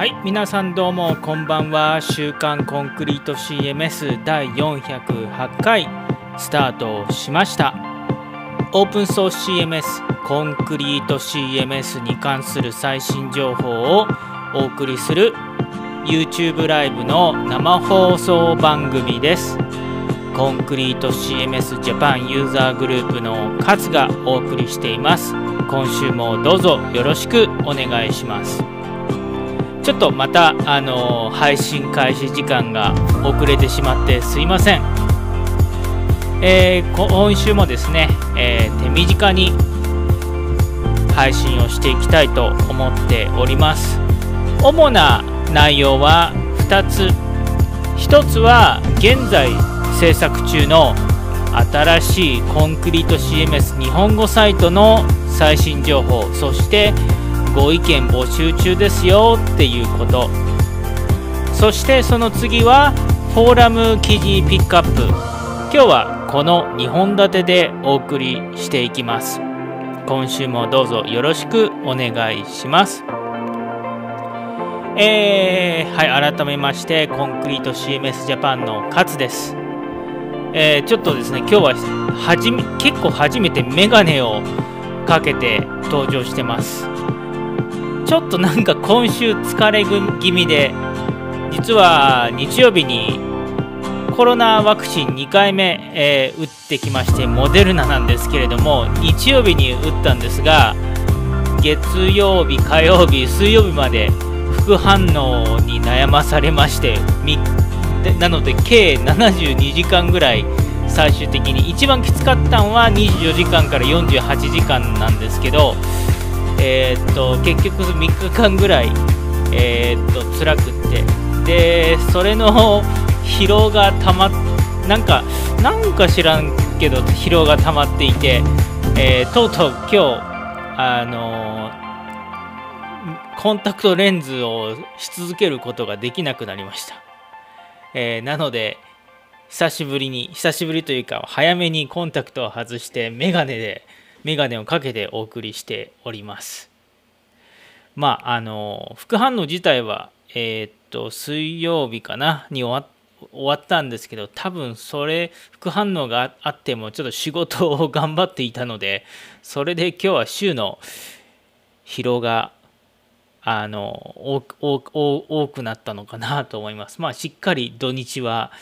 はい皆さんどうもこんばんは。週刊コンクリート CMS 第408回スタートしました。オープンソース CMS コンクリート CMS に関する最新情報をお送りする YouTube ライブの生放送番組です。コンクリート CMS ジャパンユーザーグループの勝がお送りしています。今週もどうぞよろしくお願いします。ちょっとまた、あの、配信開始時間が遅れてしまってすいません、えー、今週もですね、えー、手短に配信をしていきたいと思っております。主な内容は2つ。1つは現在制作中の新しいコンクリート CMS 日本語サイトの最新情報そしてご意見募集中ですよっていうこと。そしてその次はフォーラム記事ピックアップ。今日はこの2本立てでお送りしていきます。今週もどうぞよろしくお願いします。えー、はい改めましてコンクリート CMS ジャパンの勝です。えー、ちょっとですね今日ははじめ結構初めてメガネをかけて登場してます。ちょっとなんか今週疲れ気味で実は日曜日にコロナワクチン2回目、えー、打ってきましてモデルナなんですけれども日曜日に打ったんですが月曜日火曜日水曜日まで副反応に悩まされましてなので計72時間ぐらい最終的に一番きつかったのは24時間から48時間なんですけどえー、っと結局3日間ぐらい、えー、っと辛くって。でそれの疲労がたまなんかなんか知らんけど疲労が溜まっていて、えー、とうとう今日あのコンタクトレンズをし続けることができなくなりました、え、なので久しぶりに久しぶりというか早めにコンタクトを外してメガネでメガネをかけてお送りしております。まあ、あの、副反応自体は、えー、っと、水曜日かな、に終わ終わったんですけど、多分それ、副反応があっても、ちょっと仕事を頑張っていたので、それで今日は週の疲労が、あの、多くなったのかなと思います。まあ、しっかり土日は、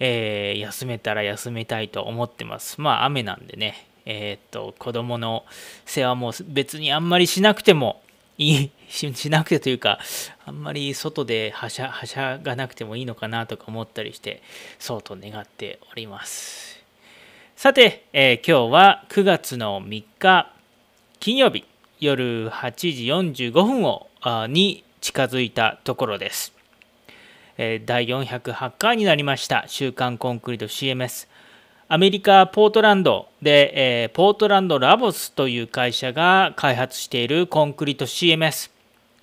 えー、休めたら休めたいと思ってます。まあ、雨なんでね、えー、っと子供の世話も別にあんまりしなくてもいい しなくてというかあんまり外ではしゃはしゃがなくてもいいのかなとか思ったりしてそうと願っております。さて、えー、今日は9月の3日金曜日夜8時45分をに近づいたところです、第408回になりました週刊コンクリート CMS アメリカ・ポートランドで、えー、ポートランドラボスという会社が開発しているコンクリート CMS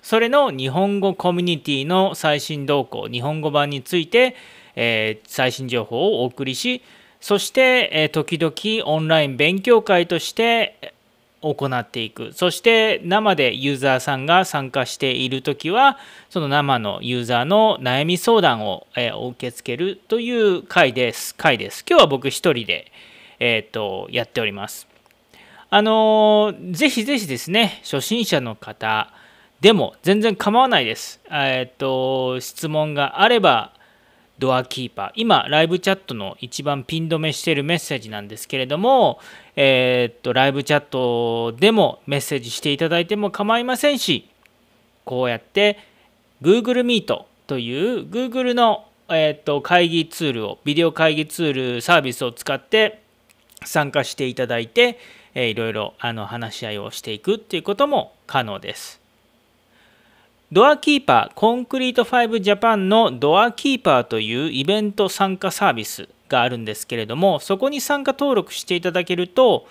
それの日本語コミュニティの最新動向日本語版について、えー、最新情報をお送りしそして、えー、時々オンライン勉強会として行っていく。そして生でユーザーさんが参加している時はその生のユーザーの悩み相談を、えー、受け付けるという回です。回です。今日は僕一人で、えーと、やっております。あのー、ぜひぜひですね初心者の方でも全然構わないです。えっ、ー、と質問があればドアキーパー今ライブチャットの一番ピン止めしているメッセージなんですけれども、えー、っとライブチャットでもメッセージしていただいても構いませんしこうやって Google Meet という Google の、えー、っと会議ツールをビデオ会議ツールサービスを使って参加していただいて、えー、いろいろあの話し合いをしていくっていうことも可能です。ドアキーパーコンクリート5ジャパンのドアキーパーというイベント参加サービスがあるんですけれどもそこに参加登録していただけると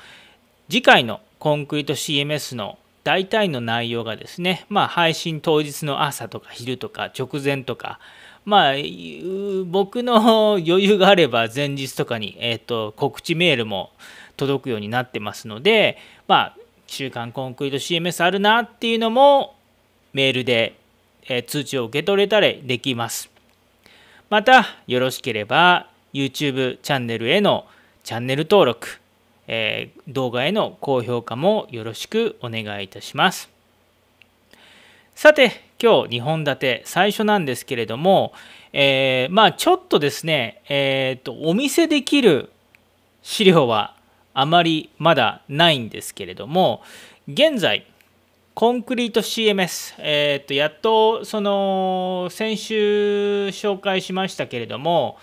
次回のコンクリート CMS の大体の内容がですね、まあ、配信当日の朝とか昼とか直前とか、まあ、僕の余裕があれば前日とかに、えーと、告知メールも届くようになってますので、まあ、週刊コンクリート CMS あるなっていうのもメールで、え通知を受け取れたりできます。また、よろしければ YouTube チャンネルへのチャンネル登録、えー、動画への高評価もよろしくお願いいたします。さて、今日2本立て最初なんですけれども、えー、まあちょっとですね、えーと、お見せできる資料はあまりまだないんですけれども、現在、コンクリート CMS、えー、とやっとその先週紹介しましたけれども、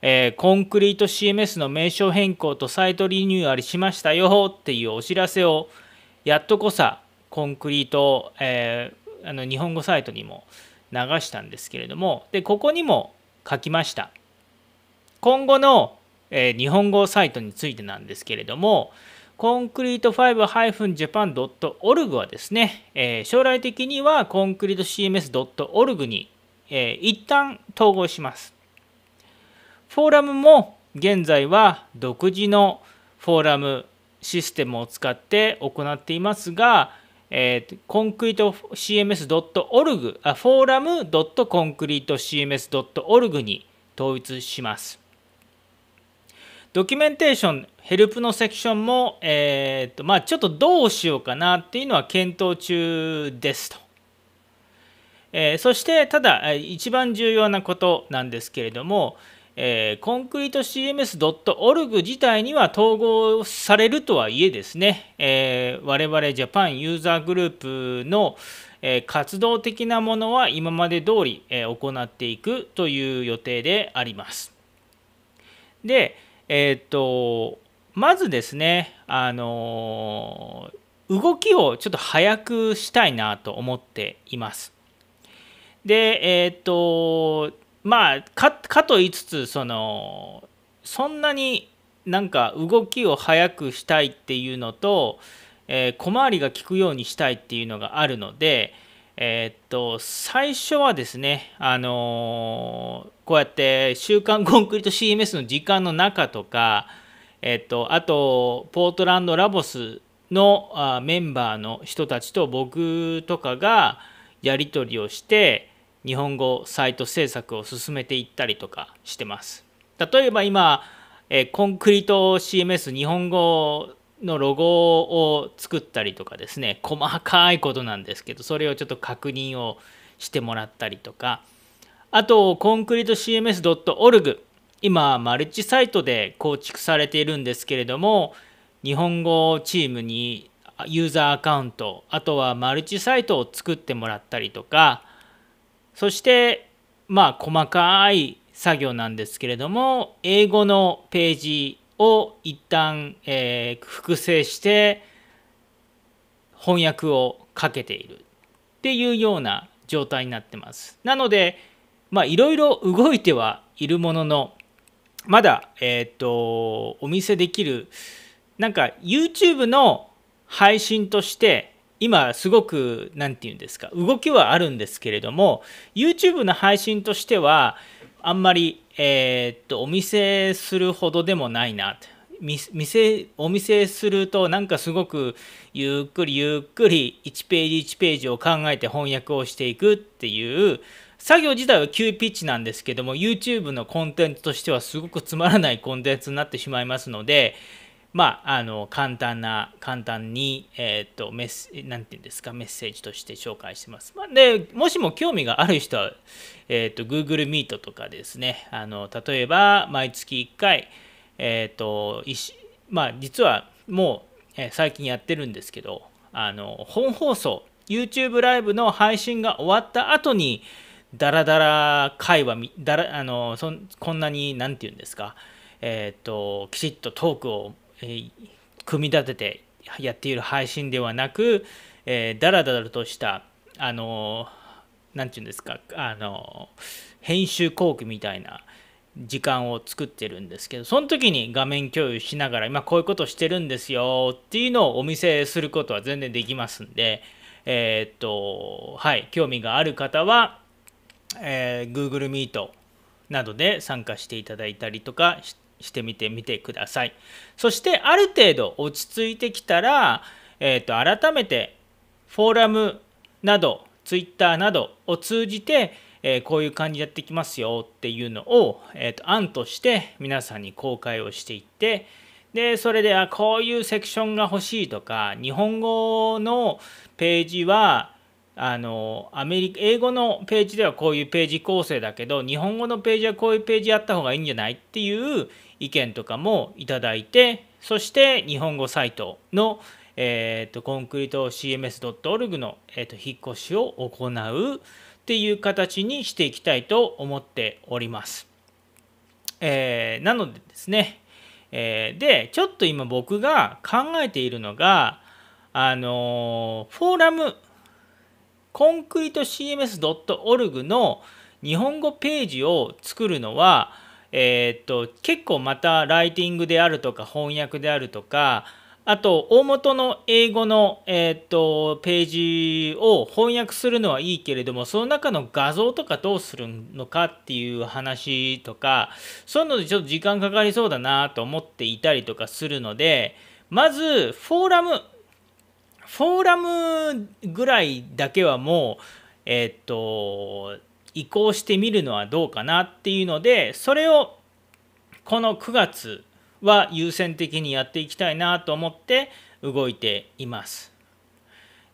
えー、コンクリート CMS の名称変更とサイトリニューアルしましたよっていうお知らせをやっとこさコンクリート、えー、あの日本語サイトにも流したんですけれどもでここにも書きました。今後の、えー、日本語サイトについてなんですけれどもコンクリート 5-japan.org はですね、えー、将来的にはコンクリート CMS.org に、えー、一旦統合します。フォーラムも現在は独自のフォーラムシステムを使って行っていますが、えー、コンクリート CMS.org、あフォーラム .concretecms.org に統一します。ドキュメンテーション、ヘルプのセクションも、えーとまあ、ちょっとどうしようかなっていうのは検討中ですと。えー、そして、ただ、一番重要なことなんですけれども、えー、 Concrete CMS.org 自体には統合されるとはいえですね、えー、我々ジャパンユーザーグループの、え、活動的なものは今まで通り、え、行っていくという予定であります。で、えっ、と、まずですね、あの動きをちょっと早くしたいなと思っています。で、えっ、と、まあか、かと言いつつ、その、そんなになんか動きを早くしたいっていうのと、えー、小回りが利くようにしたいっていうのがあるので、えー、っと、最初はですね、あのー、こうやって週刊 コンクリート CMS の時間の中とか、えっと、あと、ポートランドラボスのあメンバーの人たちと僕とかがやり取りをして、日本語サイト制作を進めていったりとかしてます。例えば今、えコンクリート CMS 日本語のロゴを作ったりとかですね細かいことなんですけどそれをちょっと確認をしてもらったりとか。あとコンクリート CMS.org 今マルチサイトで構築されているんですけれども日本語チームにユーザーアカウントあとはマルチサイトを作ってもらったりとか。そしてまあ細かい作業なんですけれども英語のページを一旦、えー、複製して翻訳をかけているっていうような状態になってます。なので、まあいろいろ動いてはいるものの、まだ、えっ、ー、と、お見せできる、なんか YouTube の配信として、今すごく、何て言うんですか、動きはあるんですけれども、YouTube の配信としては、あんまり、えー、っとお見せするほどでもないな。見せお見せするとなんかすごくゆっくりゆっくり1ページ1ページを考えて翻訳をしていくっていう作業自体は急ピッチなんですけども YouTube のコンテンツとしてはすごくつまらないコンテンツになってしまいますのでまあ、あの簡単な簡単に、えーと、メッなんていうんですかメッセージとして紹介してます。まあ、でもしも興味がある人は、えーと、Google Meet とかですねあの例えば毎月1回、えーとまあ、実はもう、え、最近やってるんですけどあの本放送 YouTube ライブの配信が終わった後にダラダラ会話だらあのそこんなに何て言うんですか、えー、ときちっとトークをえ組み立ててやっている配信ではなく、えー、だらだらとしたあの何て言うんですかあの編集工具みたいな時間を作ってるんですけどその時に画面共有しながら今こういうことしてるんですよっていうのをお見せすることは全然できますんでえー、っとはい興味がある方は、えー、Google Meet などで参加していただいたりとかしてしてみてみてください。そしてある程度落ち着いてきたら、えー、と改めてフォーラムなど Twitter などを通じて、えー、こういう感じやってきますよっていうのを、えーと、案として皆さんに公開をしていってでそれであこういうセクションが欲しいとか日本語のページはあのアメリカ英語のページではこういうページ構成だけど日本語のページはこういうページやった方がいいんじゃないっていう意見とかもいただいてそして日本語サイトの、えーと、コンクリート CMS.org の、えーと、引っ越しを行うっていう形にしていきたいと思っております。えー、なのでですね、えー、でちょっと今僕が考えているのがあのフォーラムコンクリート CMS.org の日本語ページを作るのは、えー、っと結構またライティングであるとか翻訳であるとかあと大元の英語の、えー、っとページを翻訳するのはいいけれどもその中の画像とかどうするのかっていう話とかそういうのでちょっと時間かかりそうだなと思っていたりとかするのでまずフォーラムフォーラムぐらいだけはもう、えっ、と、移行してみるのはどうかなっていうので、それをこの9月は優先的にやっていきたいなと思って動いています。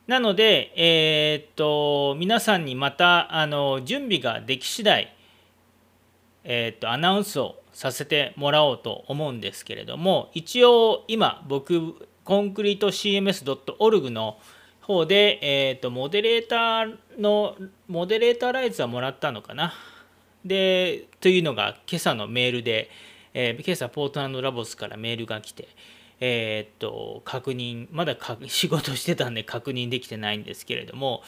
なので、えー、っと、皆さんにまた、あの、準備ができ次第、えー、っと、アナウンスをさせてもらおうと思うんですけれども、一応、今、僕コンクリート CMS.org の方で、えーと、モデレーターのモデレーターライツはもらったのかな。でというのが今朝のメールで、えー、今朝ポートランドラボスからメールが来てえっ、ー、と確認まだ仕事してたんで 確認できてないんですけれども、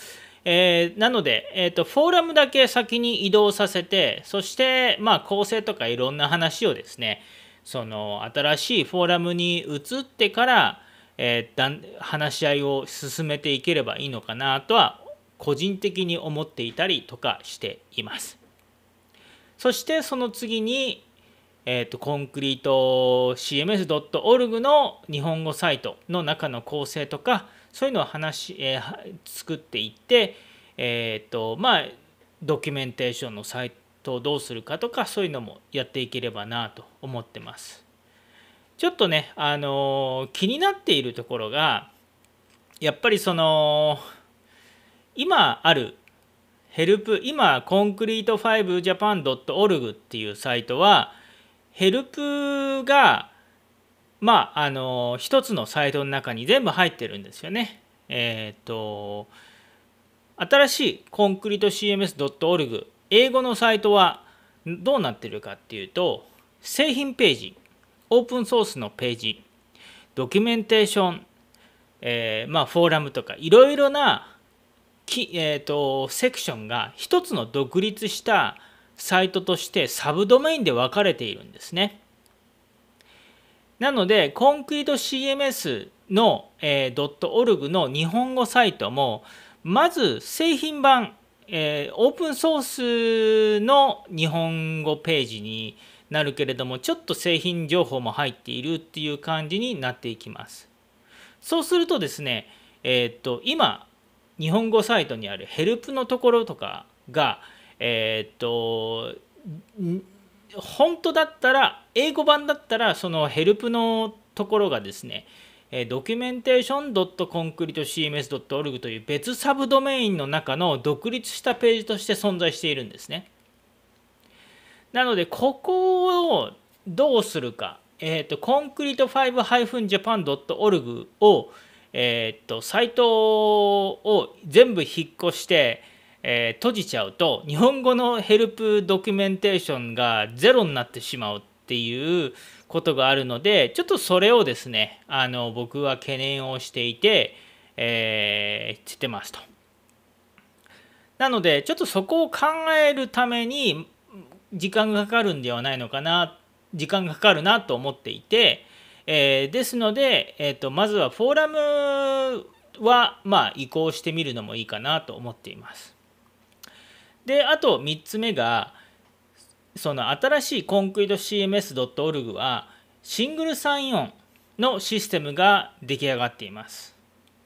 えー、なので、えーと、フォーラムだけ先に移動させてそしてまあ構成とかいろんな話をですねその新しいフォーラムに移ってからえー、話し合いを進めていければいいのかなとは個人的に思っていたりとかしています。そしてその次に、えーと、コンクリート CMS.org の日本語サイトの中の構成とかそういうのを話、えー、作っていって、えーとまあ、ドキュメンテーションのサイトをどうするかとかそういうのもやっていければなと思ってます。ちょっとね、あの気になっているところが、やっぱりその、今あるヘルプ、今、コンクリート 5japan.org っていうサイトは、ヘルプが、まあ、あの、一つのサイトの中に全部入ってるんですよね。えっ、ー、と、新しいコンクリート CMS.org、英語のサイトはどうなってるかっていうと、製品ページ、オープンソースのページ、ドキュメンテーション、えー、まあ、フォーラムとかいろいろなき、えーと、セクションが一つの独立したサイトとしてサブドメインで分かれているんですね。なので、コンクリート CMS の、えー、.org の日本語サイトも、まず製品版、えー、オープンソースの日本語ページになるけれどもちょっと製品情報も入っているっていう感じになっていきますそうするとですねえっ、と今日本語サイトにあるヘルプのところとかがえっ、と本当だったら英語版だったらそのヘルプのところがですねドキュメンテーション .concretecms.org という別サブドメインの中の独立したページとして存在しているんですね。なので、ここをどうするか、えっ、ー、と、コンクリート 5-japan.org を、えっ、ー、と、サイトを全部引っ越して、えー、閉じちゃうと、日本語のヘルプドキュメンテーションがゼロになってしまうっていうことがあるので、ちょっとそれをですね、あの、僕は懸念をしていて、えー、ってますと。なので、ちょっとそこを考えるために、時間がかかるんではないのかな時間がかかるなと思っていて、えー、ですので、えーと、まずはフォーラムは、まあ、移行してみるのもいいかなと思っています。であと3つ目がその新しいコンクリート CMS.org はシングルサインオンのシステムが出来上がっています。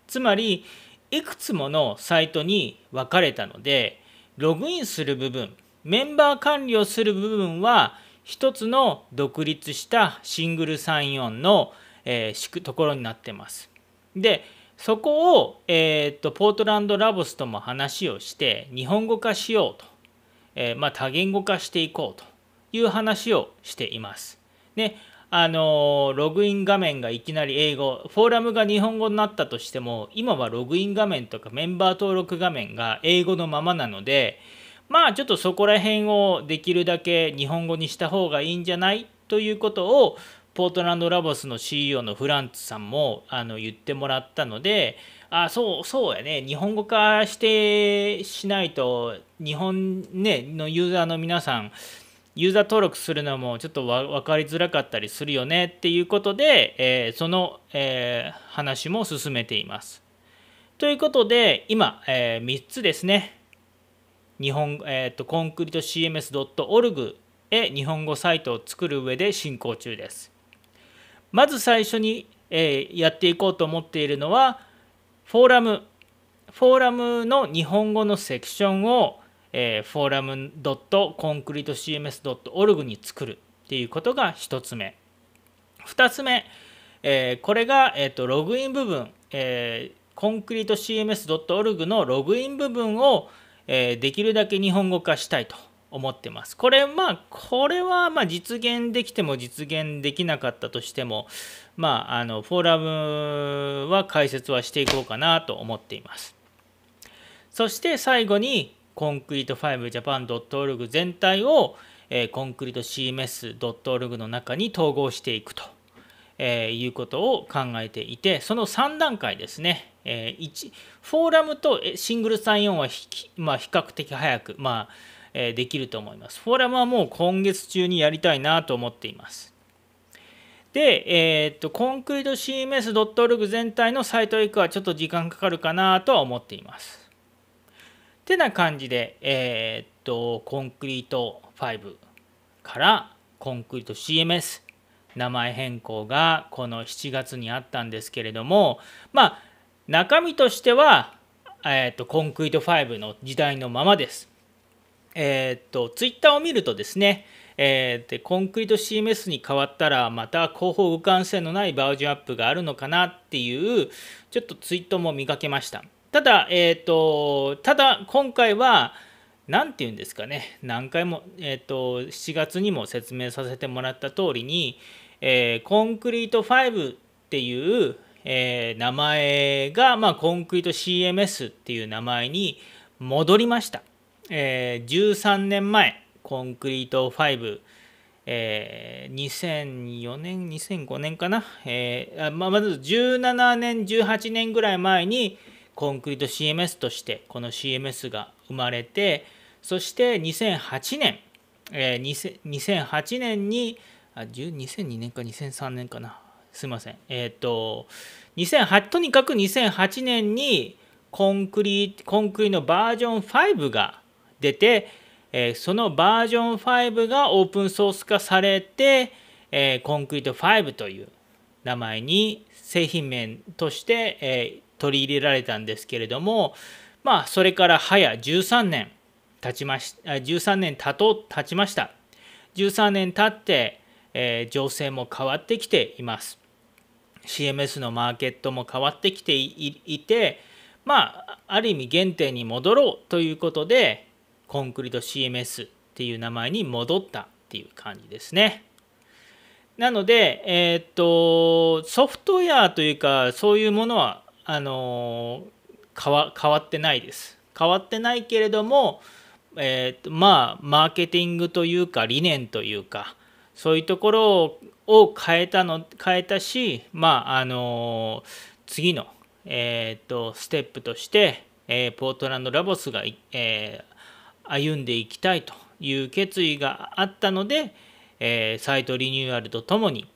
つまりいくつものサイトに分かれたのでログインする部分メンバー管理をする部分は一つの独立したシングル34の、えー、ところになってます。でそこを、えーと、ポートランドラボスとも話をして日本語化しようと、えー、まあ、多言語化していこうという話をしています。であのログイン画面がいきなり英語フォーラムが日本語になったとしても今はログイン画面とかメンバー登録画面が英語のままなのでまあちょっとそこら辺をできるだけ日本語にした方がいいんじゃないということをポートランドラボスの CEO のフランツさんもあの言ってもらったのであそうそうやね日本語化してしないと日本、ね、のユーザーの皆さんユーザー登録するのもちょっと分かりづらかったりするよねっていうことで、えー、その、えー、話も進めています。ということで今、えー、3つですね日本、えーと、コンクリート CMS.org へ日本語サイトを作る上で進行中です。まず最初に、えー、やっていこうと思っているのはフォーラムフォーラムの日本語のセクションを、えー、フォーラム .concretecms.org に作るっていうことが1つ目2つ目、えー、これが、えーと、ログイン部分、えー、コンクリート CMS.org のログイン部分を、えできるだけ日本語化したいと思ってます。これまあこれはま実現できても実現できなかったとしてもまああのフォーラムは解説はしていこうかなと思っています。そして最後にコンクリート 5japan.org 全体を、えコンクリート CMS.org の中に統合していくと、えいうことを考えていてその3段階ですね、え1フォーラムとシングル34はまあ、比較的早く、まあえできると思います。フォーラムはもう今月中にやりたいなと思っています。で、えー、っと、コンクリート CMS.org 全体のサイトへ行くはちょっと時間かかるかなとは思っています。てな感じで、えー、っと、コンクリート5からコンクリート CMS 名前変更がこの7月にあったんですけれども、まあ、中身としては、えー、っとコンクリート5の時代のままです。えー、っと、ツイッターを見るとですね、えー、でコンクリート CMS に変わったらまた後方互換性のないバージョンアップがあるのかなっていうちょっとツイートも見かけましたただえっ、ー、とただ今回は何て言うんですかね。何回も、えーと、7月にも説明させてもらった通りに、えー、コンクリート5っていう、えー、名前が、まあ、コンクリート CMS っていう名前に戻りました。えー、13年前コンクリート5、えー、2004年2005年かな、えーまあ、まず17年18年ぐらい前にコンクリート CMS としてこの CMS が生まれてそして2008年、えー、2008年にあ2002年か2003年かな。すいません。えっ、ー、と2008とにかく2008年にコンクリコンクリのバージョン5が出て、えそのバージョン5がオープンソース化されて、えコンクリート5という名前に製品名として、え取り入れられたんですけれどもまあそれから早13年。経ちまし13年経と経ちました13年経って、え情勢も変わってきています CMS のマーケットも変わってきていてまあある意味原点に戻ろうということでコンクリート CMS っていう名前に戻ったっていう感じですね。なので、えー、っとソフトウェアというかそういうものはあの変わ変わってないです。変わってないけれども、えー、まあマーケティングというか理念というかそういうところを変えたの変えたしまああの次の、えー、っとステップとして、えー、ポートランドラボスが、えー、歩んでいきたいという決意があったので、えー、サイトリニューアルとともに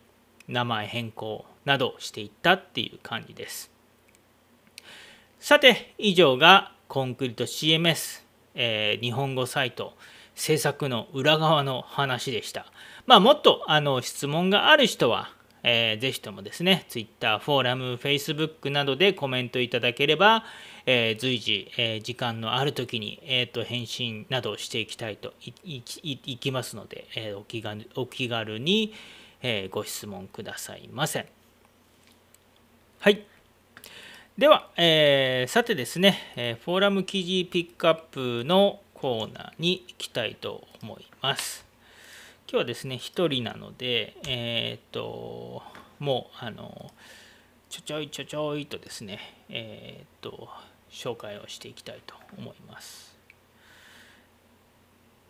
名前変更などしていったっていう感じです。さて以上がコンクリート CMS、えー、日本語サイト制作の裏側の話でした。まあ、もっとあの質問がある人は、えー、ぜひともですね、Twitter、フォーラム、Facebook などでコメントいただければ、えー、随時、えー、時間のある時に、えーと、返信などしていきたいといきますので、えー、お気軽お気軽に、えー、ご質問くださいませ。はい。では、えー、さてですね、えフォーラム記事ピックアップのコーナーに行きたいと思います。今日はですね、1人なので、えっ、と、もう、あの、ちょちょいちょちょいとですね、えっ、と、紹介をしていきたいと思います。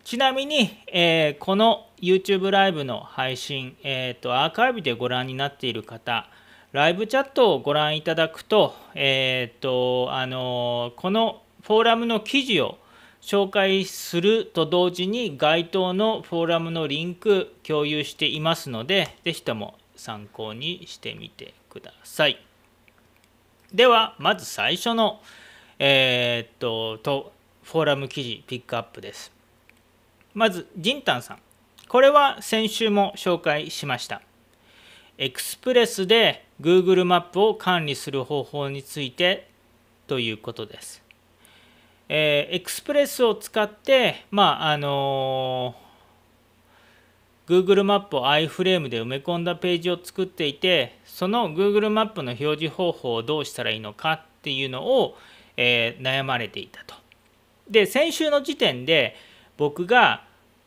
ちなみに、えー、この YouTube ライブの配信、えーと、アーカイブでご覧になっている方、ライブチャットをご覧いただくと、えーとあのこのフォーラムの記事を紹介すると同時に該当のフォーラムのリンク共有していますので、ぜひとも参考にしてみてください。では、まず最初の、えー、っととフォーラム記事ピックアップです。まずジンタンさん。これは先週も紹介しました。エクスプレスで Google マップを管理する方法についてということです、えー、エクスプレスを使ってまああのー、Google マップを iFrame で埋め込んだページを作っていてその Google マップの表示方法をどうしたらいいのかっていうのをえー、悩まれていたと。で先週の時点で僕が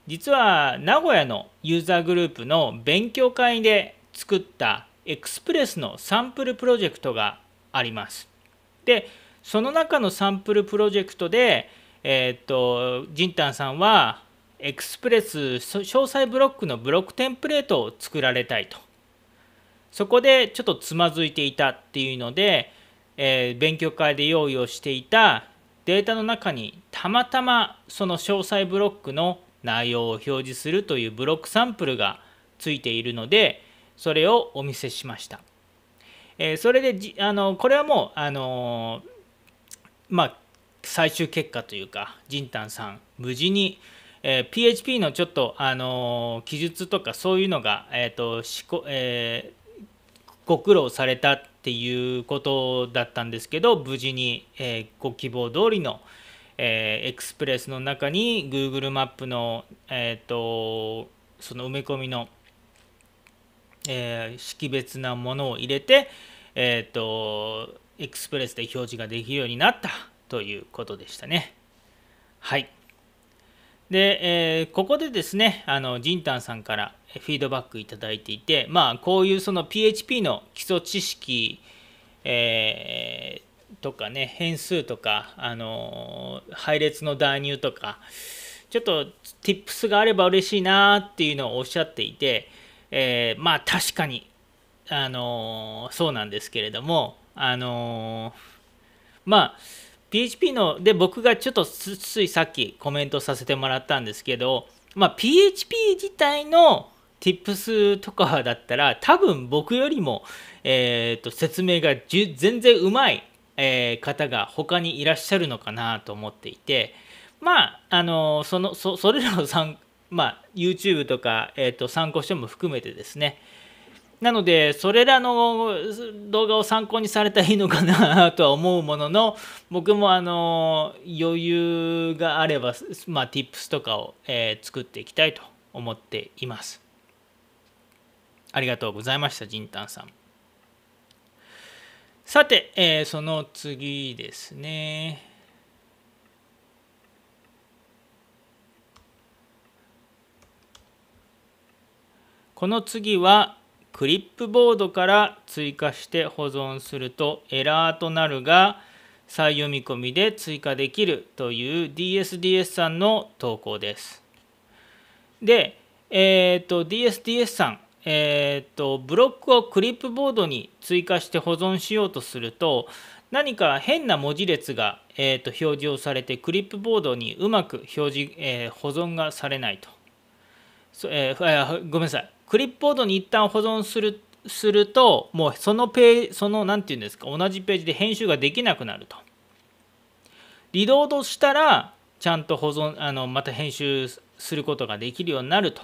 実は名古屋のユーザーグループの勉強会で作った Express のサンプルプロジェクトがあります。でその中のサンプルプロジェクトで、えー、っとジンタンさんは Express 詳細ブロックのブロックテンプレートを作られたいと。そこでちょっとつまずいていたっていうので、えー、勉強会で用意をしていたデータの中にたまたまその詳細ブロックの内容を表示するというブロックサンプルがついているのでそれをお見せしました。えー、それでじあのこれはもうあのまあ最終結果というかジンタンさん無事に、えー、PHP のちょっとあの記述とかそういうのが、えーとしこえー、ご苦労されたっていうことだったんですけど無事に、えー、ご希望通りの、えー、エクスプレスの中に Google マップの、えーと、その埋め込みの、えー、識別なものを入れて、えーと、エクスプレスで表示ができるようになったということでしたね。はい。で、えー、ここでですね、あの、ジンタンさんからフィードバックいただいていて、まあ、こういうその PHP の基礎知識、えー、とかね、変数とか、あの配列の代入とか、ちょっと tips があれば嬉しいなっていうのをおっしゃっていて、えー、まあ確かに、あのそうなんですけれども、あのまあ PHP ので僕がちょっとついさっきコメントさせてもらったんですけど、まあ、PHP 自体の Tips とかだったら多分僕よりも、えー、と説明が全然うまい、えー、方が他にいらっしゃるのかなと思っていてまああのそのそそれらの参、まあ、YouTube とか、えー、と参考書も含めてですねなのでそれらの動画を参考にされたらいいのかな とは思うものの僕もあの余裕があれば、まあ、Tips とかを、えー、作っていきたいと思っています。ありがとうございました、ジンタンさん。さて、えー、その次ですね。この次はクリップボードから追加して保存するとエラーとなるが再読み込みで追加できるという DSDS さんの投稿です。で、え、ー、と DSDS さんえーと、ブロックをクリップボードに追加して保存しようとすると何か変な文字列が、えーと、表示をされてクリップボードにうまく表示、えー、保存がされないと、えー、ごめんなさいクリップボードに一旦保存するするともうそのページその何て言うんですか同じページで編集ができなくなると。リロードしたらちゃんと保存あのまた編集することができるようになると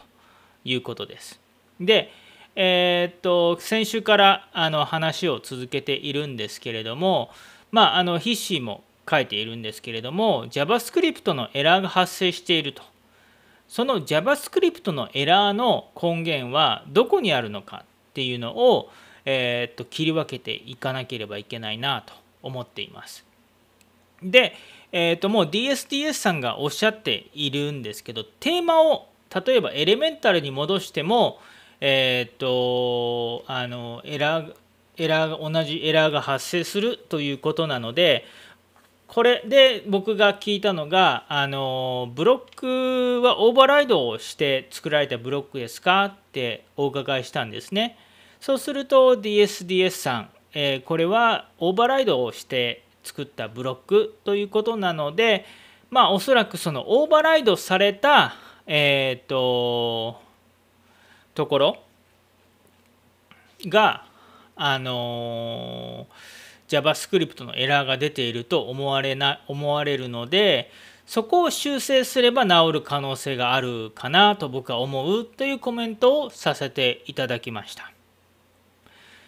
いうことです。で、えー、っと先週からあの話を続けているんですけれども、まあ、あの筆詞も書いているんですけれども JavaScript のエラーが発生していると。その JavaScript のエラーの根源はどこにあるのかっていうのを、え、っと切り分けていかなければいけないなと思っています。で、えー、ともう DSDS さんがおっしゃっているんですけどテーマを例えばエレメンタルに戻してもえっ、とあのエラーエラー同じエラーが発生するということなのでこれで僕が聞いたのがあのブロックはオーバーライドをして作られたブロックですかってお伺いしたんですね。そうすると DSDS さん、えー、これはオーバーライドをして作ったブロックということなのでまあおそらくそのオーバーライドされたえっ、ー、とところがあの JavaScript のエラーが出ていると思われな思われるのでそこを修正すれば治る可能性があるかなと僕は思うというコメントをさせていただきました。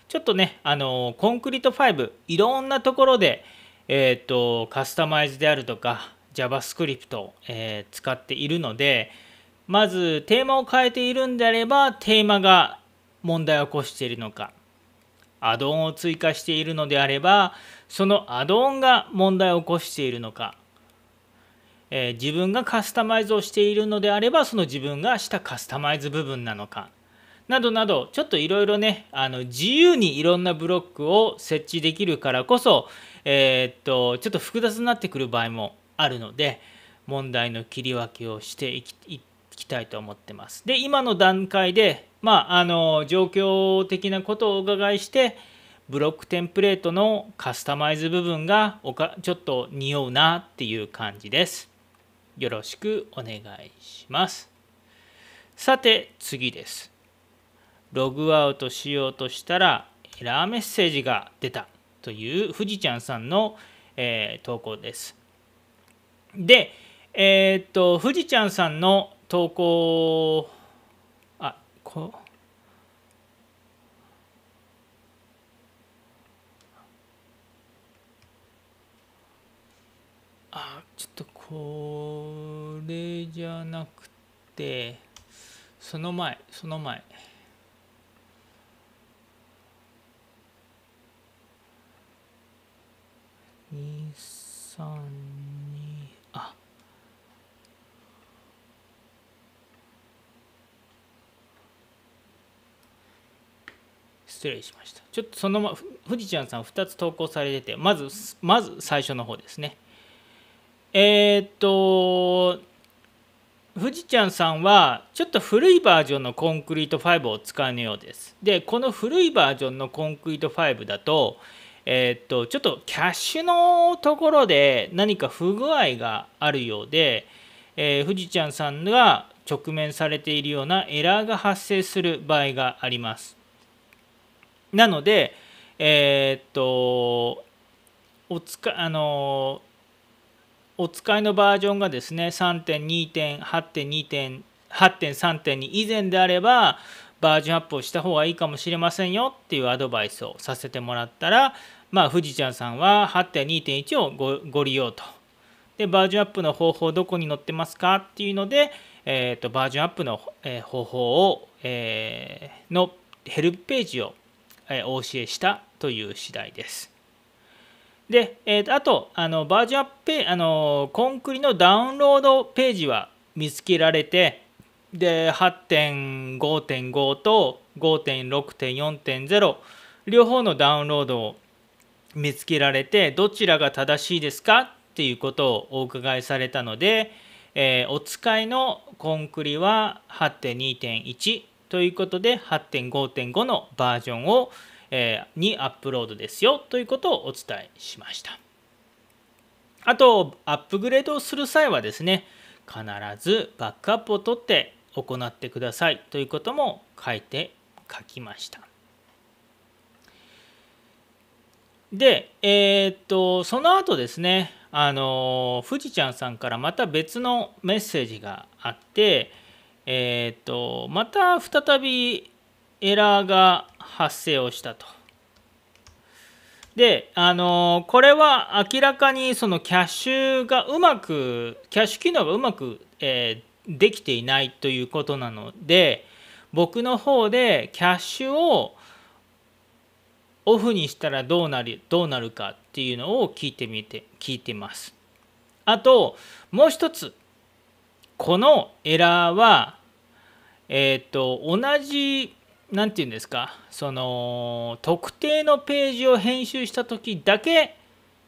ちょっとねあのコンクリート5いろんなところでえっ、ー、とカスタマイズであるとか JavaScript、えー、使っているのでまずテーマを変えているんであればテーマが問題を起こしているのかアドオンを追加しているのであればそのアドオンが問題を起こしているのか、えー、自分がカスタマイズをしているのであればその自分がしたカスタマイズ部分なのか。などなどちょっといろいろねあの自由にいろんなブロックを設置できるからこそ、えー、っとちょっと複雑になってくる場合もあるので問題の切り分けをしていききたいと思ってます。で今の段階で、まあ、あの状況的なことをお伺いしてブロックテンプレートのカスタマイズ部分がおかちょっと匂うなっていう感じです。よろしくお願いします。さて次です。ログアウトしようとしたらエラーメッセージが出たという富士ちゃんさんの、えー、投稿です。で、えー、っと富士ちゃんさんの投稿あこあちょっとこれじゃなくてその前その前。23失礼しました。ちょっとそのま富士ちゃんさん2つ投稿されててまずまず最初の方ですね。えー、っと富士ちゃんさんはちょっと古いバージョンのコンクリート5を使うようです。でこの古いバージョンのコンクリート5だとえー、っとちょっとキャッシュのところで何か不具合があるようで、えー、富士ちゃんさんが直面されているようなエラーが発生する場合があります。なので、えー、っと、お使あのお使いのバージョンがですね、3.2.8.2.8.3.2以前であれば、バージョンアップをした方がいいかもしれませんよっていうアドバイスをさせてもらったら、まあ、富士ちゃんさんは8.2.1をごご利用と。で、バージョンアップの方法どこに載ってますかっていうので、えーと、バージョンアップの、えー、方法を、えー、のヘルプページをお教えしたという次第です。で、えー、あとあのバージョンアップペあのコンクリのダウンロードページは見つけられてで8.5.5と5.6.4.0両方のダウンロードを見つけられてどちらが正しいですかっていうことをお伺いされたので、えー、お使いのコンクリは8.2.1ということで8.5.5のバージョンを、えー、にアップロードですよということをお伝えしました。あと、アップグレードをする際はですね、必ずバックアップを取って行ってくださいということも書いて書きました。で、えー、っと、その後ですね、あの、富士ちゃんさんからまた別のメッセージがあって、えっ、ー、とまた再び、エラーが発生をしたと。で、あのこれは明らかにそのキャッシュがうまく、キャッシュ機能がうまく、えー、できていないということなので、僕の方でキャッシュをオフにしたらどうなるどうなるかっていうのを聞いてみて聞いてます。あともう一つこのエラーはえっ、ー、と同じ何て言うんですかその特定のページを編集した時だけ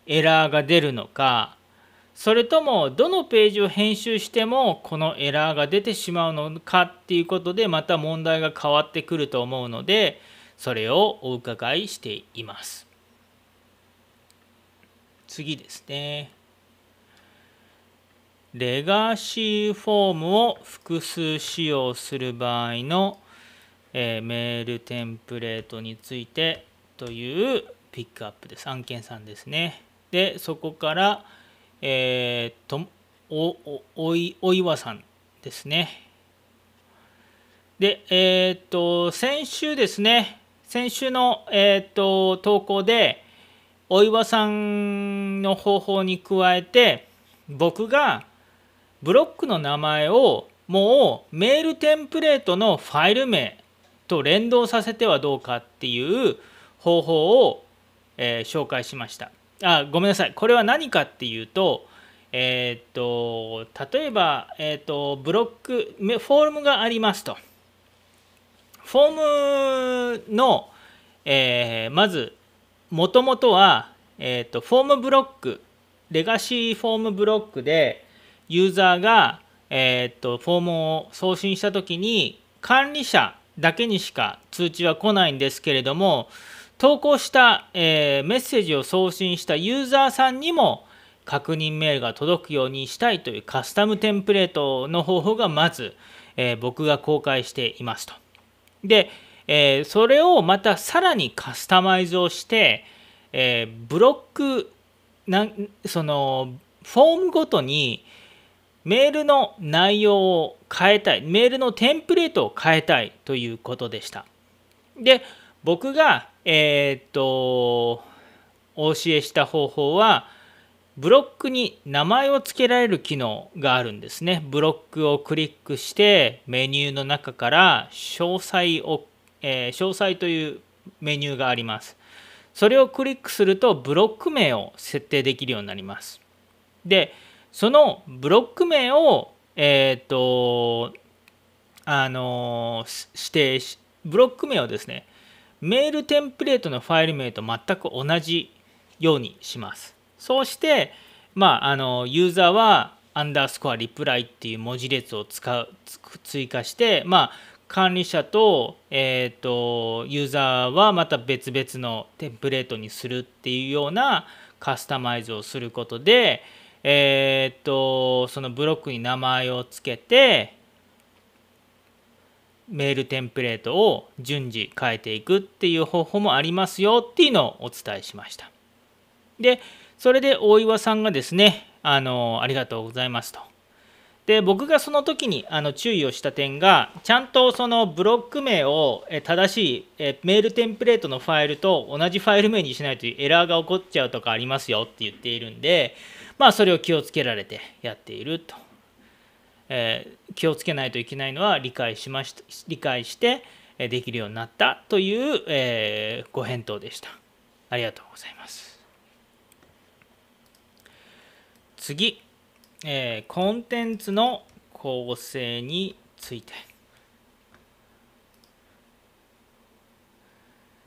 エラーが出るのかそれともどのページを編集してもこのエラーが出てしまうのかっていうことでまた問題が変わってくると思うのでそれをお伺いしています。次ですね。レガシーフォームを複数使用する場合の、えー、メールテンプレートについてというピックアップです。案件さんですね。で、そこから、えー、とおおおいお岩さんですね。で、えっ、と、先週ですね、先週の、えーと、投稿でお岩さんの方法に加えて僕がブロックの名前をもうメールテンプレートのファイル名と連動させてはどうかっていう方法を、えー、紹介しました。あごめんなさい。これは何かっていうとえっ、と例えば、えーとブロックフォームがありますと。フォームの、えー、まずもともとは、えーと、フォームブロックレガシーフォームブロックでユーザーが、えーと、フォームを送信した時に管理者だけにしか通知は来ないんですけれども投稿した、えー、メッセージを送信したユーザーさんにも確認メールが届くようにしたいというカスタムテンプレートの方法がまず、えー、僕が公開していますと。で、えー、それをまたさらにカスタマイズをして、えー、ブロックなそのフォームごとにメールの内容を変えたいメールのテンプレートを変えたいということでしたで僕がえー、っとお教えした方法はブロックに名前を付けられる機能があるんですね。ブロックをクリックしてメニューの中から詳細を、えー、詳細というメニューがあります。それをクリックするとブロック名を設定できるようになります。で、そのブロック名を、えっ、ー、と、あの指定し、ブロック名をですね、メールテンプレートのファイル名と全く同じようにします。そうして、まあ、あのユーザーはアンダースコアリプライっていう文字列を使う追加して、まあ、管理者と,、えーと、ユーザーはまた別々のテンプレートにするっていうようなカスタマイズをすることで、えーとそのブロックに名前を付けてメールテンプレートを順次変えていくっていう方法もありますよっていうのをお伝えしました。で、それで大岩さんがですね、あの、ありがとうございますと。で、僕がその時にあの注意をした点が、ちゃんとそのブロック名を正しいメールテンプレートのファイルと同じファイル名にしないとエラーが起こっちゃうとかありますよって言っているんで、まあそれを気をつけられてやっていると。えー、気をつけないといけないのは理解しました理解してできるようになったという、えー、ご返答でした。ありがとうございます。次、えー、コンテンツの構成について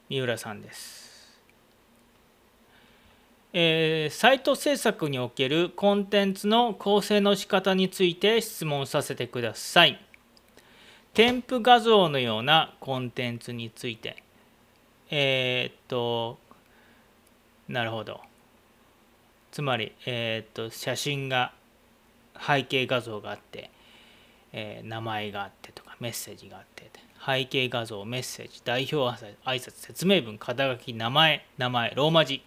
三浦さんです、えー、サイト制作におけるコンテンツの構成の仕方について質問させてください。添付画像のようなコンテンツについて。えー、っとなるほど。つまり、えーと、写真が背景画像があって、えー、名前があってとかメッセージがあって。背景画像メッセージ代表挨拶説明文肩書き名前名前ローマ字。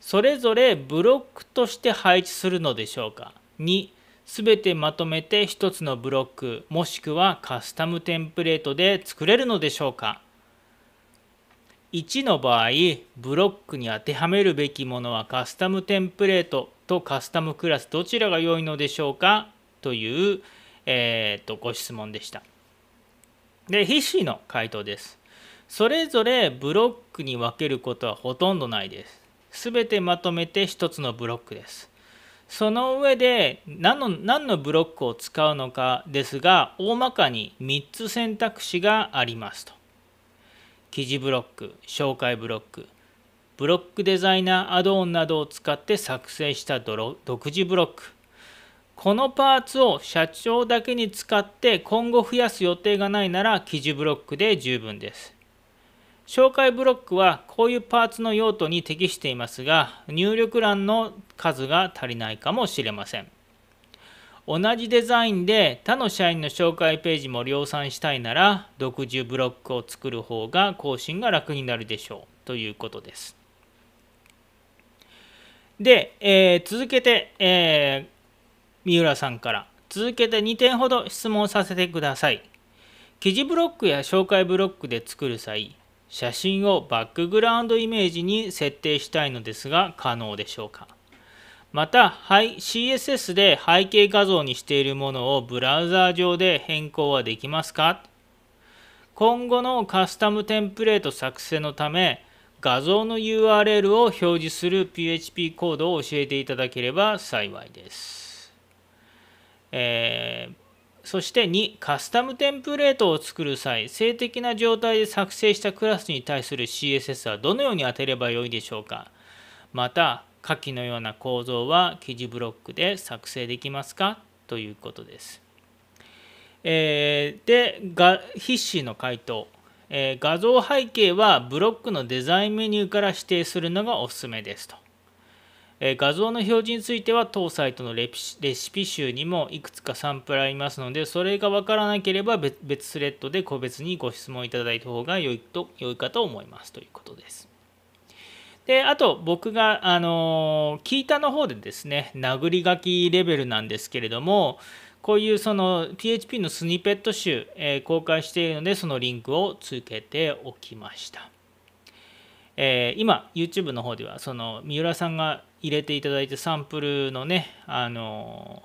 それぞれブロックとして配置するのでしょうか。2すべてまとめて1つのブロックもしくはカスタムテンプレートで作れるのでしょうか。1の場合ブロックに当てはめるべきものはカスタムテンプレート。とカスタムクラスどちらが良いのでしょうか？という、えー、とご質問でした。で、筆詞の回答です。それぞれブロックに分けることはほとんどないです。すべてまとめて1つのブロックです。その上で何の何のブロックを使うのかですが、大まかに3つ選択肢がありますと。記事ブロック、紹介ブロック、ブロックデザイナーアドオンなどを使って作成した独自ブロック。このパーツを社長だけに使って今後増やす予定がないなら記事ブロックで十分です。紹介ブロックはこういうパーツの用途に適していますが入力欄の数が足りないかもしれません。同じデザインで他の社員の紹介ページも量産したいなら独自ブロックを作る方が更新が楽になるでしょうということです。で、えー、続けて、えー、三浦さんから。続けて2点ほど質問させてください。記事ブロックや紹介ブロックで作る際、写真をバックグラウンドイメージに設定したいのですが可能でしょうか。また CSS で背景画像にしているものをブラウザー上で変更はできますか？今後のカスタムテンプレート作成のため画像の URL を表示する PHP コードを教えていただければ幸いです。えー、そして2、カスタムテンプレートを作る際、静的な状態で作成したクラスに対する CSS はどのように当てればよいでしょうかまた、下記のような構造は記事ブロックで作成できますか？ということです。えー、でが筆詞の回答、えー、画像背景はブロックのデザインメニューから指定するのがおすすめですと。え画像の表示については当サイトのレシピ集にもいくつかサンプルありますのでそれが分からなければ別スレッドで個別にご質問いただいた方が良いと良いかと思いますということです。であと僕が、あの聞いたの方でですね殴り書きレベルなんですけれどもこういうその PHP のスニペット集、えー、公開しているのでそのリンクをつけておきました。えー、今 YouTube の方ではその三浦さんが入れていただいてサンプルのねあの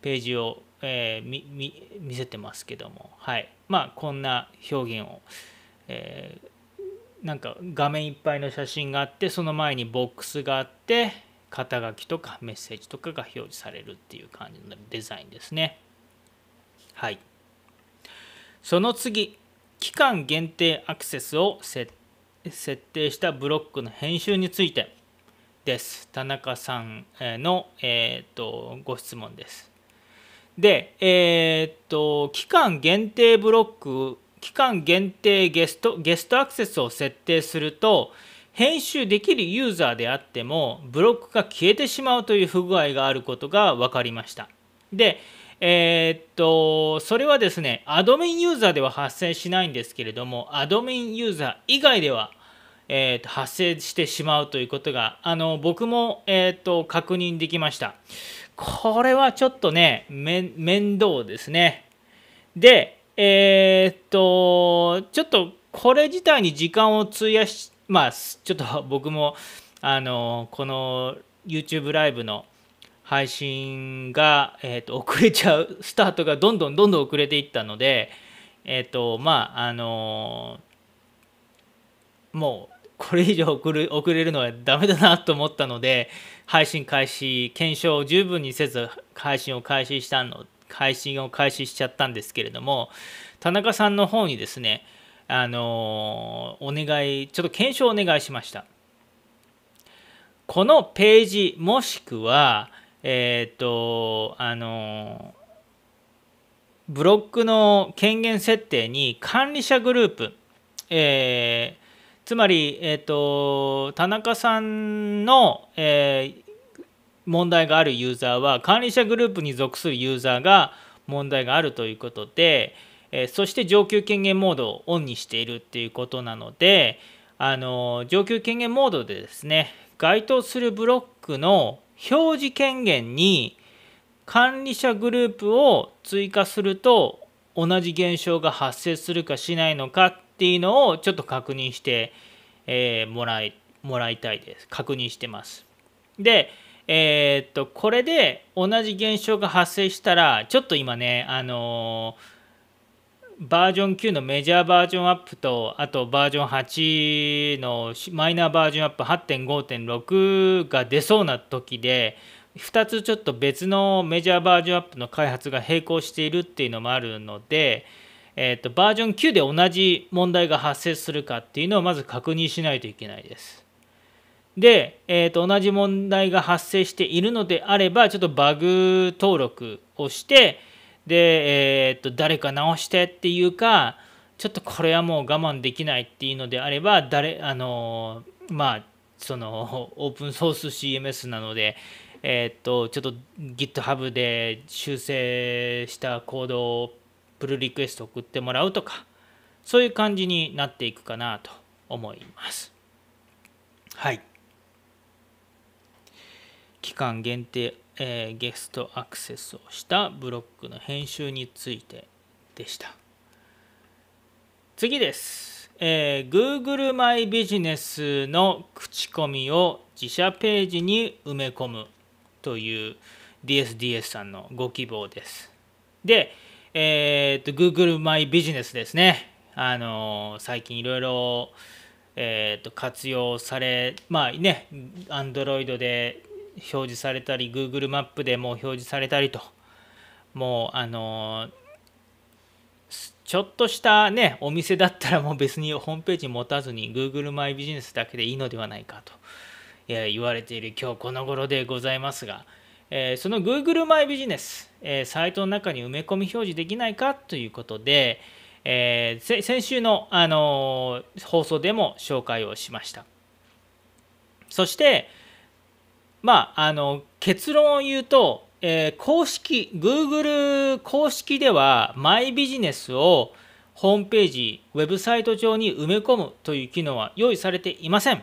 ページを、えー、見せてますけどもはいまあこんな表現を、えー、なんか画面いっぱいの写真があってその前にボックスがあって肩書きとかメッセージとかが表示されるっていう感じのデザインですね。はい。その次期間限定アクセスを設定したブロックの編集についてです。田中さんの、えーと、ご質問です。でえっ、ー、と期間限定ブロック期間限定ゲストゲストアクセスを設定すると編集できるユーザーであってもブロックが消えてしまうという不具合があることが分かりました。でえー、っとそれはですねアドミンユーザーでは発生しないんですけれどもアドミンユーザー以外では、えー、っと発生してしまうということがあの僕も、えー、っと確認できました。これはちょっとね面倒ですね。でえ、っと、ちょっとこれ自体に時間を費やし、まあ、ちょっと僕も、あの、この YouTube ライブの配信が、えー、と遅れちゃう、スタートがどんどんどんどん遅れていったので、えっ、と、まあ、あの、もう、これ以上遅れ遅れるのはダメだなと思ったので、配信開始、検証を十分にせず配信を開始したの配信を開始しちゃったんですけれども、田中さんの方にですね、あのお願い、ちょっと検証をお願いしました。このページ、もしくは、えっ、ー、と、あのブロックの権限設定に管理者グループ、えー、つまり、えーと、田中さんの、えー、問題があるユーザーは管理者グループに属するユーザーが問題があるということで、えそして上級権限モードをオンにしているっていうことなのであの上級権限モードでですね該当するブロックの表示権限に管理者グループを追加すると同じ現象が発生するかしないのかっていうのをちょっと確認して、えー、もらいもらいたいです。確認してます。でえー、っとこれで同じ現象が発生したらちょっと今ねあのー、バージョン9のメジャーバージョンアップとあとバージョン8のマイナーバージョンアップ8.5.6が出そうな時で2つちょっと別のメジャーバージョンアップの開発が並行しているっていうのもあるので、えー、とバージョン9で同じ問題が発生するかっていうのをまず確認しないといけないです。で、えー、と同じ問題が発生しているのであればちょっとバグ登録をしてで、えー、と誰か直してっていうかちょっとこれはもう我慢できないっていうのであれば誰あのまあそのオープンソース CMS なのでえっ、とちょっと GitHub で修正したコードをプルリクエスト送ってもらうとかそういう感じになっていくかなと思います。はい。期間限定、えー、ゲストアクセスをしたブロックの編集についてでした次です、えー、Google マイビジネスの口コミを自社ページに埋め込むという DSDS さんのご希望です。で、えー、と Google マイビジネスですね。あの最近いろいろ、えー、と活用され、まあね、Android で表示されたり、Google マップでも表示されたりと、もう、あのちょっとしたね、お店だったらもう別にホームページ持たずに Google マイビジネスだけでいいのではないかと言われている今日この頃でございますが、えその Google マイビジネス、えサイトの中に埋め込み表示できないかということで、えー、先週の、あの放送でも紹介をしました。そしてまああの結論を言うと、えー、公式 Google 公式ではマイビジネスをホームページウェブサイト上に埋め込むという機能は用意されていません。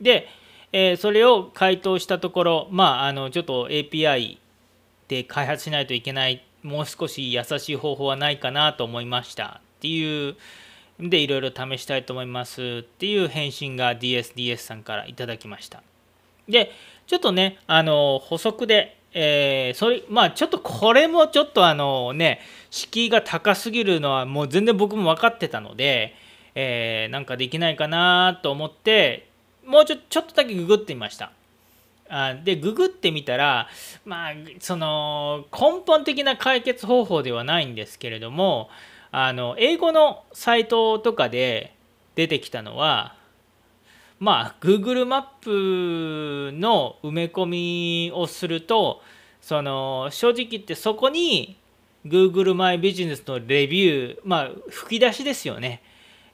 で、えー、それを回答したところ、まあ、あのちょっと API で開発しないといけない。もう少し優しい方法はないかなと思いました。っていうでいろいろ試したいと思います。っていう返信が DSDS さんからいただきました。でちょっとねあの補足で、えー、それまあちょっとこれもちょっとあのね敷居が高すぎるのはもう全然僕も分かってたので、えー、なんかできないかなと思ってもうちょちょっとだけググってみました。あでググってみたらまあその根本的な解決方法ではないんですけれどもあの英語のサイトとかで出てきたのはまあ Google マップの埋め込みをするとその正直言ってそこに Google マイビジネスのレビューまあ吹き出しですよね、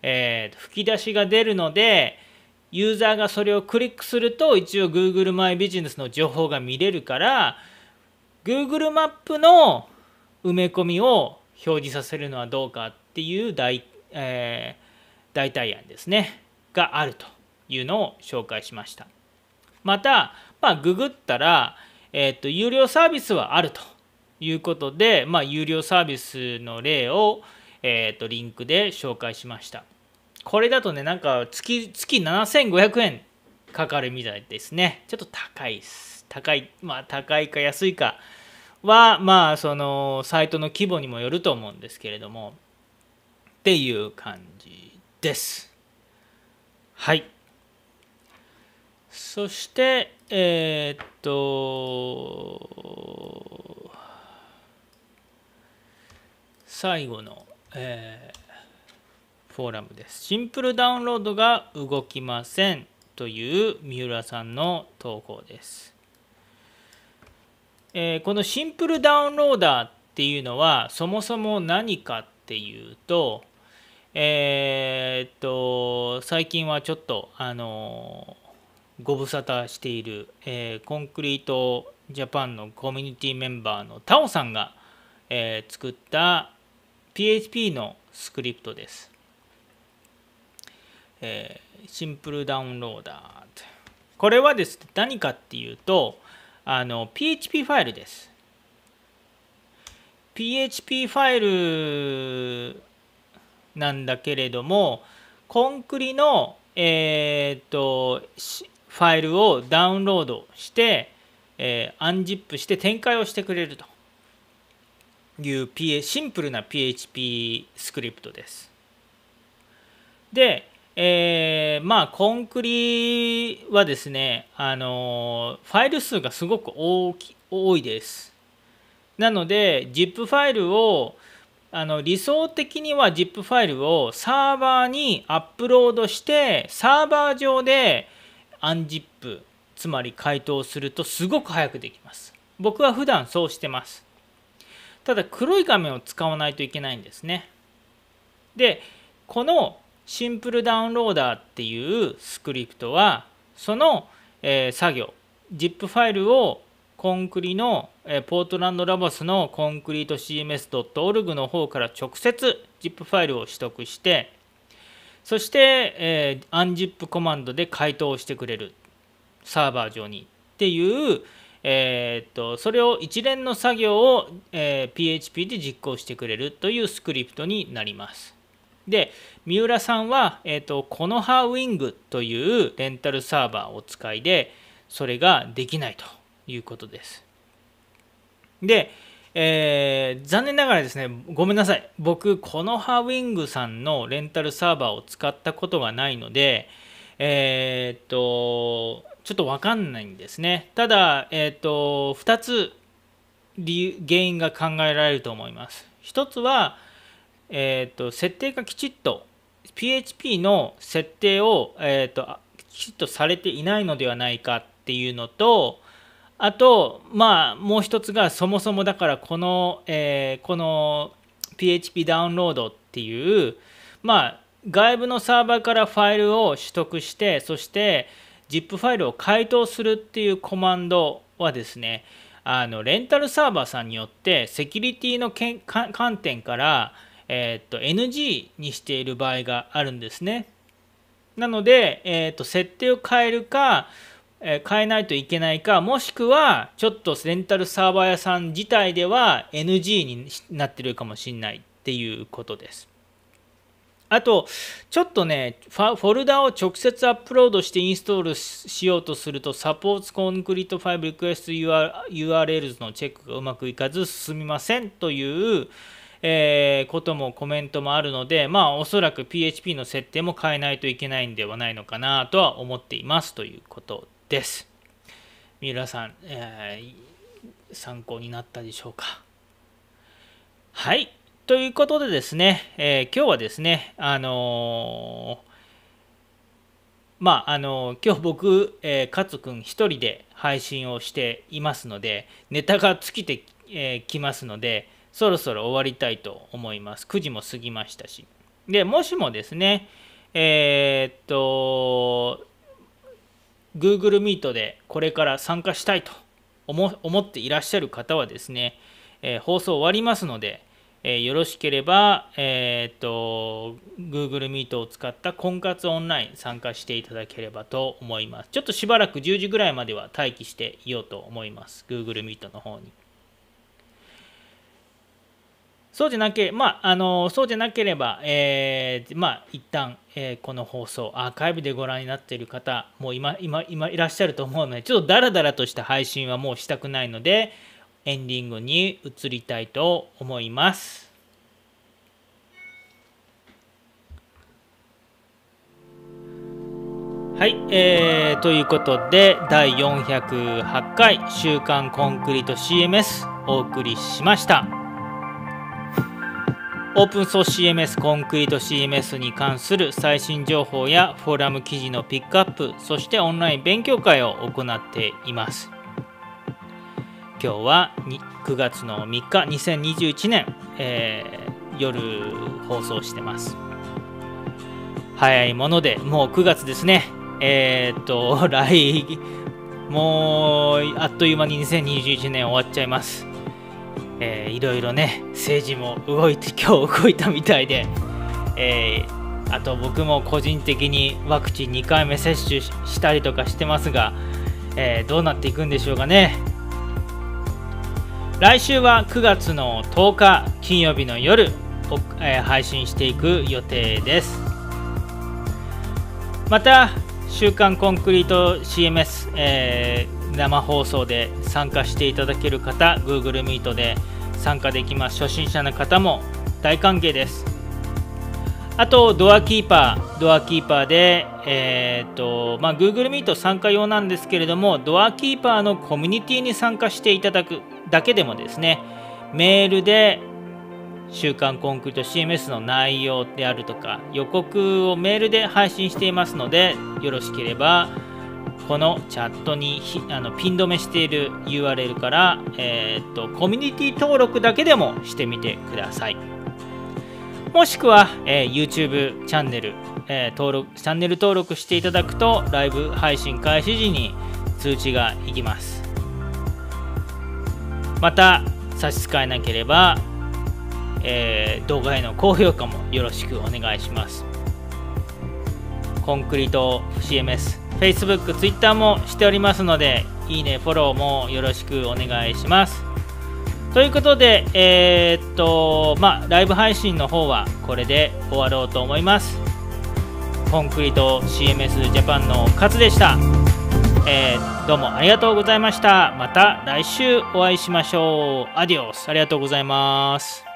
えー、吹き出しが出るのでユーザーがそれをクリックすると一応 Google マイビジネスの情報が見れるから Google マップの埋め込みを表示させるのはどうかっていう代,、えー、代替案ですね。があると。いうのを紹介しましたまた、まあ、ググったら、えーと、有料サービスはあるということで、まあ、有料サービスの例を、えーとリンクで紹介しましたこれだとね、なんか月、月7500円かかるみたいですね。ちょっと高いです。高い、まあ高いか安いかは、まあそのサイトの規模にもよると思うんですけれども、っていう感じです。はい。そして、えー、っと、最後の、えーフォーラムです。シンプルダウンロードが動きませんという三浦さんの投稿です。えー、このシンプルダウンローダーっていうのはそもそも何かっていうと、えー、っと最近はちょっとあのご無沙汰している、えー、コンクリートジャパンのコミュニティメンバーのタオさんが、えー、作った PHP のスクリプトです。えー、シンプルダウンローダーこれはですね何かっていうとあの PHP ファイルです PHP ファイルなんだけれどもコンクリの、えーと、ファイルをダウンロードして、えー、アンジップして展開をしてくれるという、PA、シンプルな PHP スクリプトです。で、えー、まあコンクリはですね、あのファイル数がすごく大き多いです。なので ZIP ファイルをあの理想的には ZIP ファイルをサーバーにアップロードしてサーバー上で unzip つまり回答するとすごく早くできます。僕は普段そうしてます。ただ黒い画面を使わないといけないんですね。でこのシンプルダウンローダーっていうスクリプトはその、え、作業 ZIP ファイルをコンクリの、えポートランドラボスのコンクリート CMS.org の方から直接 ZIP ファイルを取得してそして、えー、unzip コマンドで回答してくれるサーバー上にっていう、えー、っとそれを一連の作業を、えー、PHP で実行してくれるというスクリプトになります。で三浦さんは、えーと、とコノハウィングというレンタルサーバーを使いでそれができないということです。で、えー、残念ながらですね、ごめんなさい。僕、このハウィングさんのレンタルサーバーを使ったことがないので、えー、っと、ちょっとわかんないんですね。ただ、えー、っと、2つ理由、原因が考えられると思います。1つは、えっと、設定がきちっと、PHP の設定を、えっと、きちっとされていないのではないかっていうのと、あと、まあ、もう一つが、そもそもだからこの、えー、この PHP ダウンロードっていう、まあ、外部のサーバーからファイルを取得して、そして ZIP ファイルを解凍するっていうコマンドはですね、あのレンタルサーバーさんによってセキュリティのけん観点から、えー、っと NG にしている場合があるんですね。なので、えー、っと設定を変えるか、え変えないといけないかもしくはちょっとレンタルサーバー屋さん自体では NG になってるかもしれないっていうことです。あと、ちょっとね、フォルダを直接アップロードしてインストールしようとすると、サポーツコンクリート5リクエスト URLs のチェックがうまくいかず進みませんという、えー、こともコメントもあるので、まあ、おそらく PHP の設定も変えないといけないんではないのかなとは思っていますということです。三浦さん、えー、参考になったでしょうか？はい。ということでですね、えー、今日はですね、あのー、まあ、あの今日僕、えー、勝君一人で配信をしていますので、ネタが尽きてき、えー、ますので、そろそろ終わりたいと思います。9時も過ぎましたし。で、もしもですね、えー、っと、Google Meet でこれから参加したいと思っていらっしゃる方はですね、えー、放送終わりますので、えー、よろしければ、えー、っと Google Meet を使った婚活オンライン参加していただければと思います。ちょっとしばらく10時ぐらいまでは待機していようと思います。Google Meet の方に。そうじゃなけまあ、あのそうじゃなければ、えー、まあ、一旦、えー、この放送、アーカイブでご覧になっている方、もう今、今、今いらっしゃると思うので、ちょっとダラダラとした配信はもうしたくないので、エンディングに移りたいと思います。はい、えー、ということで、第408回週刊コンクリート CMS お送りしました。オープンソース CMS コンクリート CMS に関する最新情報やフォーラム記事のピックアップそしてオンライン勉強会を行っています。今日は9月の3日2021年、えー、夜放送してます。早いものでもう9月ですね。えー、っと来もうあっという間に2021年終わっちゃいます。えー、いろいろね政治も動いて今日動いたみたいで、えー、あと僕も個人的にワクチン2回目接種したりとかしてますが、えー、どうなっていくんでしょうかね。来週は9月の10日金曜日の夜、えー、配信していく予定です。また週刊コンクリート CMS、えー、生放送で参加していただける方 Google Meet で参加できます初心者の方も大歓迎です。あとドアキーパードアキーパーで、えーとまあ、Google Meet 参加用なんですけれどもドアキーパーのコミュニティに参加していただくだけでもですねメールで週刊コンクリート CMS の内容であるとか予告をメールで配信していますのでよろしければこのチャットにあのピン止めしている URL から、えー、っとコミュニティ登録だけでもしてみてくださいもしくは、えー、YouTube チャンネル、えー、登録チャンネル登録していただくとライブ配信開始時に通知がいきますまた差し支えなければえー、動画への高評価もよろしくお願いします。コンクリート CMS、Facebook、Twitter もしておりますので、いいね、フォローもよろしくお願いします。ということで、えー、っと、まあ、ライブ配信の方はこれで終わろうと思います。コンクリート CMS ジャパンの勝でした。えー、どうもありがとうございました。また来週お会いしましょう。アディオス。ありがとうございます。